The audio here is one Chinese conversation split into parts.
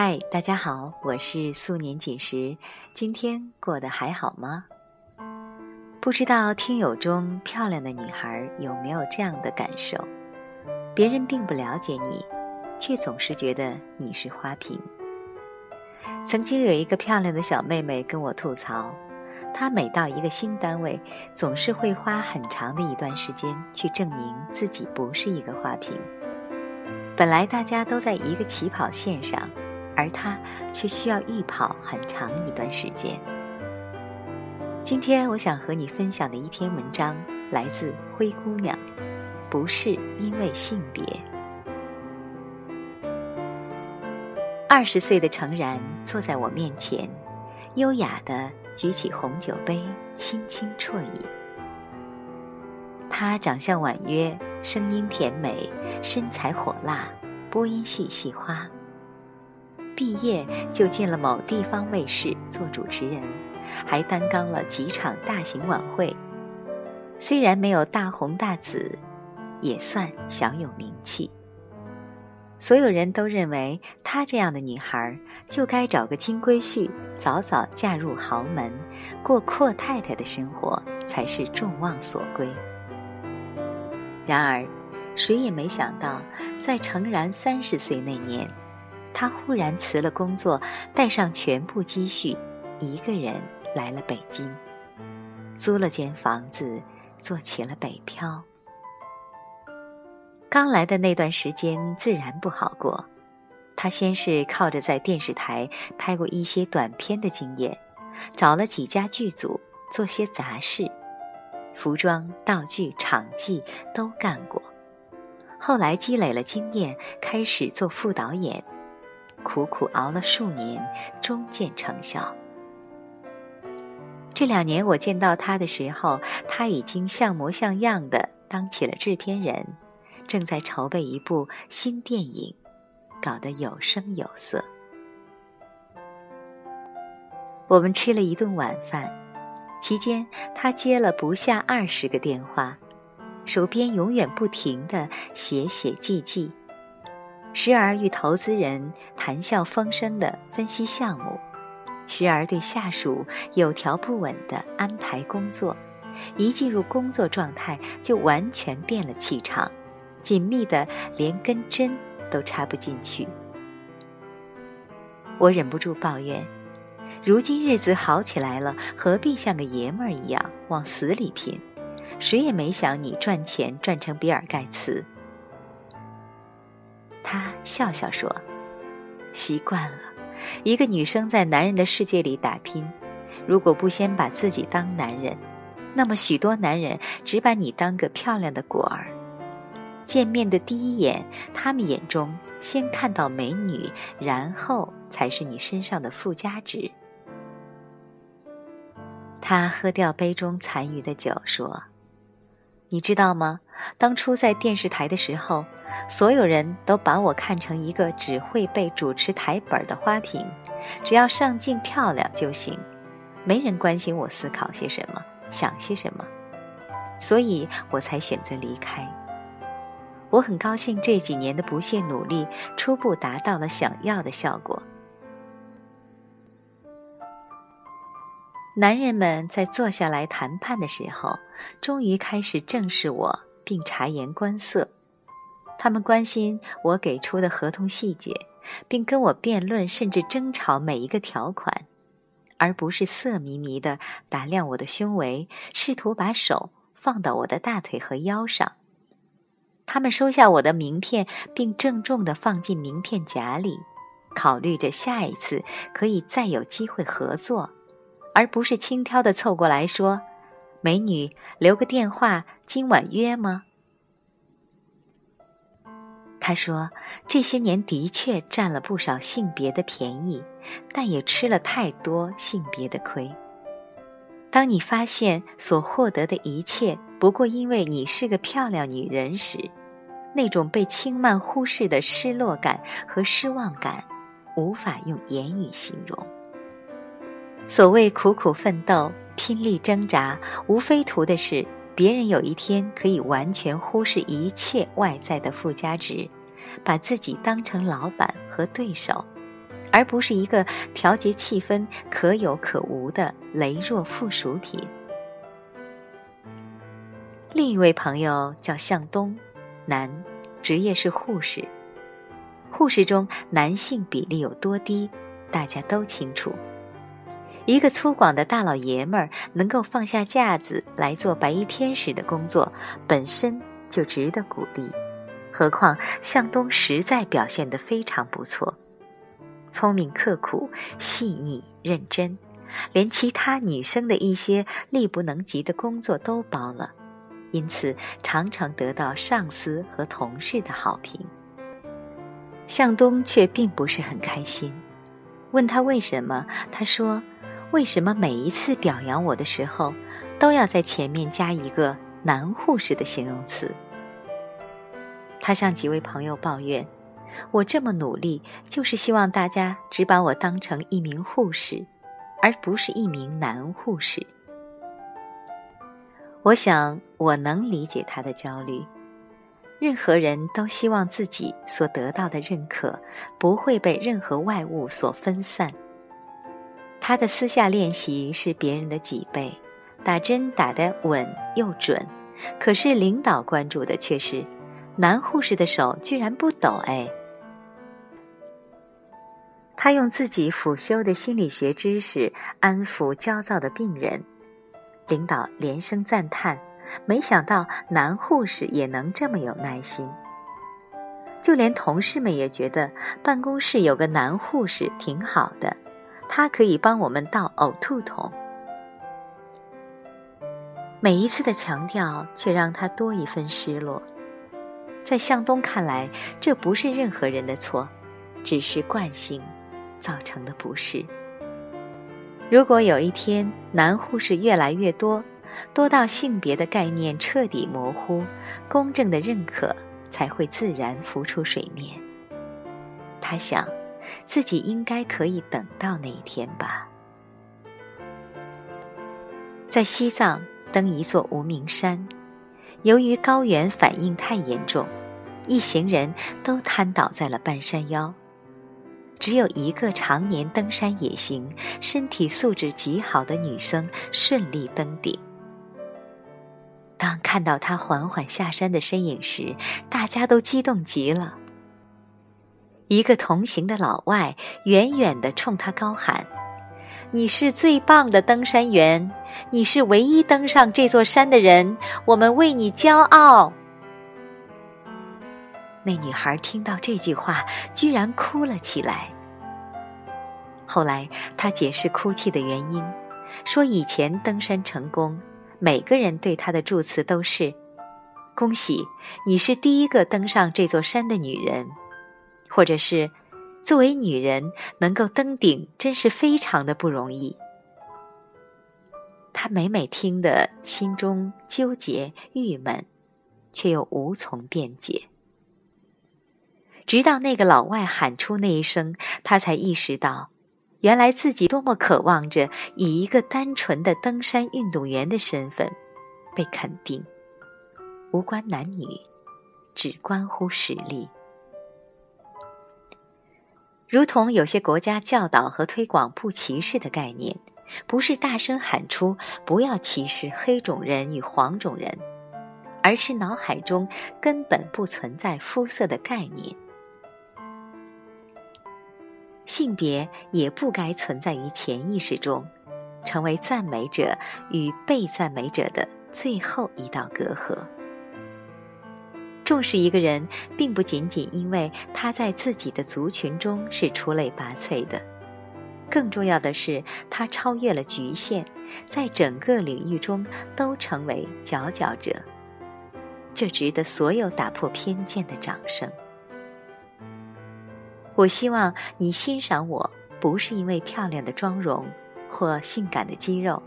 嗨，大家好，我是素年锦时，今天过得还好吗？不知道听友中漂亮的女孩有没有这样的感受？别人并不了解你，却总是觉得你是花瓶。曾经有一个漂亮的小妹妹跟我吐槽，她每到一个新单位，总是会花很长的一段时间去证明自己不是一个花瓶。本来大家都在一个起跑线上。而他却需要预跑很长一段时间。今天我想和你分享的一篇文章来自灰姑娘，不是因为性别。二十岁的程然坐在我面前，优雅的举起红酒杯，轻轻啜饮。他长相婉约，声音甜美，身材火辣，播音系系花。毕业就进了某地方卫视做主持人，还担纲了几场大型晚会。虽然没有大红大紫，也算小有名气。所有人都认为她这样的女孩就该找个金龟婿，早早嫁入豪门，过阔太太的生活才是众望所归。然而，谁也没想到，在诚然三十岁那年。他忽然辞了工作，带上全部积蓄，一个人来了北京，租了间房子，做起了北漂。刚来的那段时间自然不好过，他先是靠着在电视台拍过一些短片的经验，找了几家剧组做些杂事，服装、道具、场记都干过。后来积累了经验，开始做副导演。苦苦熬了数年，终见成效。这两年我见到他的时候，他已经像模像样的当起了制片人，正在筹备一部新电影，搞得有声有色。我们吃了一顿晚饭，期间他接了不下二十个电话，手边永远不停的写写记记。时而与投资人谈笑风生的分析项目，时而对下属有条不紊的安排工作，一进入工作状态就完全变了气场，紧密的连根针都插不进去。我忍不住抱怨：如今日子好起来了，何必像个爷们儿一样往死里拼？谁也没想你赚钱赚成比尔盖茨。他笑笑说：“习惯了，一个女生在男人的世界里打拼，如果不先把自己当男人，那么许多男人只把你当个漂亮的果儿。见面的第一眼，他们眼中先看到美女，然后才是你身上的附加值。”他喝掉杯中残余的酒，说：“你知道吗？当初在电视台的时候。”所有人都把我看成一个只会背主持台本的花瓶，只要上镜漂亮就行，没人关心我思考些什么，想些什么，所以我才选择离开。我很高兴这几年的不懈努力初步达到了想要的效果。男人们在坐下来谈判的时候，终于开始正视我，并察言观色。他们关心我给出的合同细节，并跟我辩论甚至争吵每一个条款，而不是色迷迷的打量我的胸围，试图把手放到我的大腿和腰上。他们收下我的名片，并郑重地放进名片夹里，考虑着下一次可以再有机会合作，而不是轻佻地凑过来说：“美女，留个电话，今晚约吗？”他说：“这些年的确占了不少性别的便宜，但也吃了太多性别的亏。当你发现所获得的一切不过因为你是个漂亮女人时，那种被轻慢忽视的失落感和失望感，无法用言语形容。所谓苦苦奋斗、拼力挣扎，无非图的是别人有一天可以完全忽视一切外在的附加值。”把自己当成老板和对手，而不是一个调节气氛可有可无的羸弱附属品。另一位朋友叫向东，男，职业是护士。护士中男性比例有多低，大家都清楚。一个粗犷的大老爷们儿能够放下架子来做白衣天使的工作，本身就值得鼓励。何况向东实在表现得非常不错，聪明刻苦、细腻认真，连其他女生的一些力不能及的工作都包了，因此常常得到上司和同事的好评。向东却并不是很开心，问他为什么，他说。为什么每一次表扬我的时候，都要在前面加一个“男护士”的形容词？他向几位朋友抱怨：“我这么努力，就是希望大家只把我当成一名护士，而不是一名男护士。”我想，我能理解他的焦虑。任何人都希望自己所得到的认可不会被任何外物所分散。他的私下练习是别人的几倍，打针打得稳又准，可是领导关注的却是男护士的手居然不抖哎。他用自己辅修的心理学知识安抚焦躁的病人，领导连声赞叹，没想到男护士也能这么有耐心。就连同事们也觉得办公室有个男护士挺好的。他可以帮我们倒呕吐桶。每一次的强调，却让他多一分失落。在向东看来，这不是任何人的错，只是惯性造成的不适。如果有一天男护士越来越多，多到性别的概念彻底模糊，公正的认可才会自然浮出水面。他想。自己应该可以等到那一天吧。在西藏登一座无名山，由于高原反应太严重，一行人都瘫倒在了半山腰。只有一个常年登山野行、身体素质极好的女生顺利登顶。当看到她缓缓下山的身影时，大家都激动极了。一个同行的老外远远地冲他高喊：“你是最棒的登山员，你是唯一登上这座山的人，我们为你骄傲。”那女孩听到这句话，居然哭了起来。后来，她解释哭泣的原因，说以前登山成功，每个人对她的祝词都是：“恭喜，你是第一个登上这座山的女人。”或者是，作为女人能够登顶，真是非常的不容易。她每每听得心中纠结郁闷，却又无从辩解。直到那个老外喊出那一声，他才意识到，原来自己多么渴望着以一个单纯的登山运动员的身份被肯定，无关男女，只关乎实力。如同有些国家教导和推广不歧视的概念，不是大声喊出不要歧视黑种人与黄种人，而是脑海中根本不存在肤色的概念。性别也不该存在于潜意识中，成为赞美者与被赞美者的最后一道隔阂。重视一个人，并不仅仅因为他在自己的族群中是出类拔萃的，更重要的是他超越了局限，在整个领域中都成为佼佼者。这值得所有打破偏见的掌声。我希望你欣赏我，不是因为漂亮的妆容或性感的肌肉，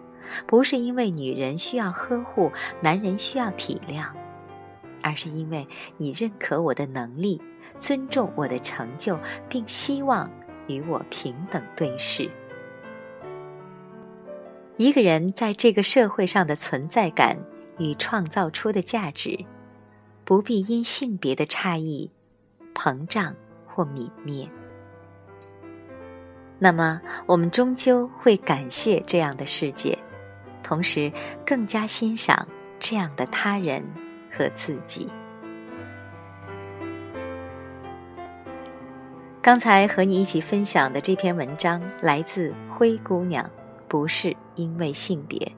不是因为女人需要呵护，男人需要体谅。而是因为你认可我的能力，尊重我的成就，并希望与我平等对视。一个人在这个社会上的存在感与创造出的价值，不必因性别的差异膨胀或泯灭。那么我们终究会感谢这样的世界，同时更加欣赏这样的他人和自己。刚才和你一起分享的这篇文章来自灰姑娘，不是因为性别。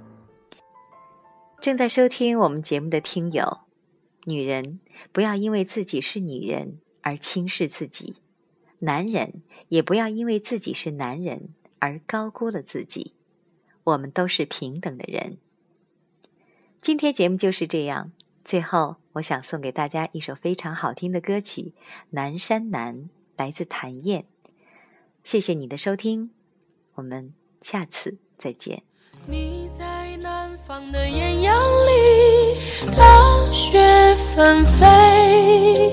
正在收听我们节目的听友，女人不要因为自己是女人而轻视自己，男人也不要因为自己是男人而高估了自己。我们都是平等的人。今天节目就是这样。最后，我想送给大家一首非常好听的歌曲《南山南》。来自谭燕，谢谢你的收听，我们下次再见。你在南方的艳阳里，大雪纷飞；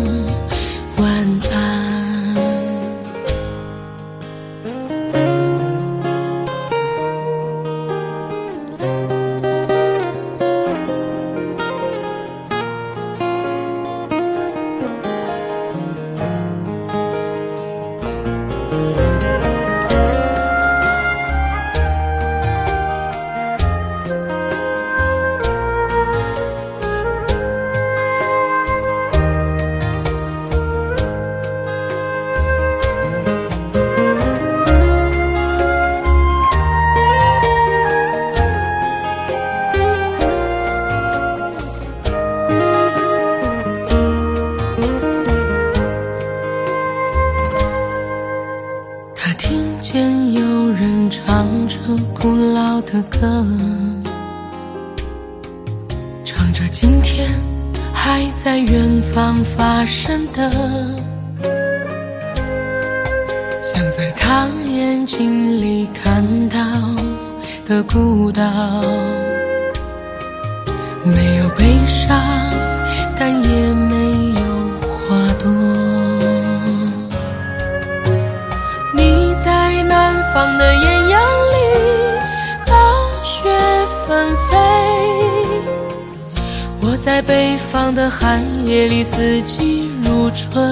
见有人唱着古老的歌，唱着今天还在远方发生的，像在他眼睛里看到的孤岛，没有悲伤，但也没在北方的寒夜里，四季如春。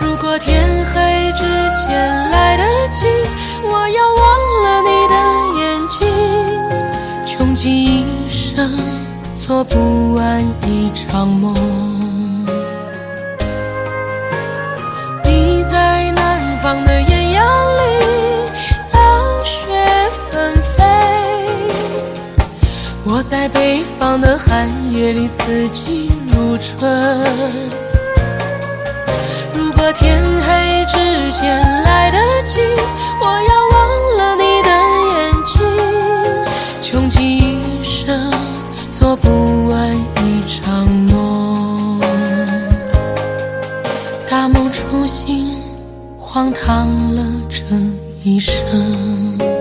如果天黑之前来得及，我要忘了你的眼睛，穷极一生做不完一场梦。在北方的寒夜里，四季如春。如果天黑之前来得及，我要忘了你的眼睛，穷极一生做不完一场梦。大梦初醒，荒唐了这一生。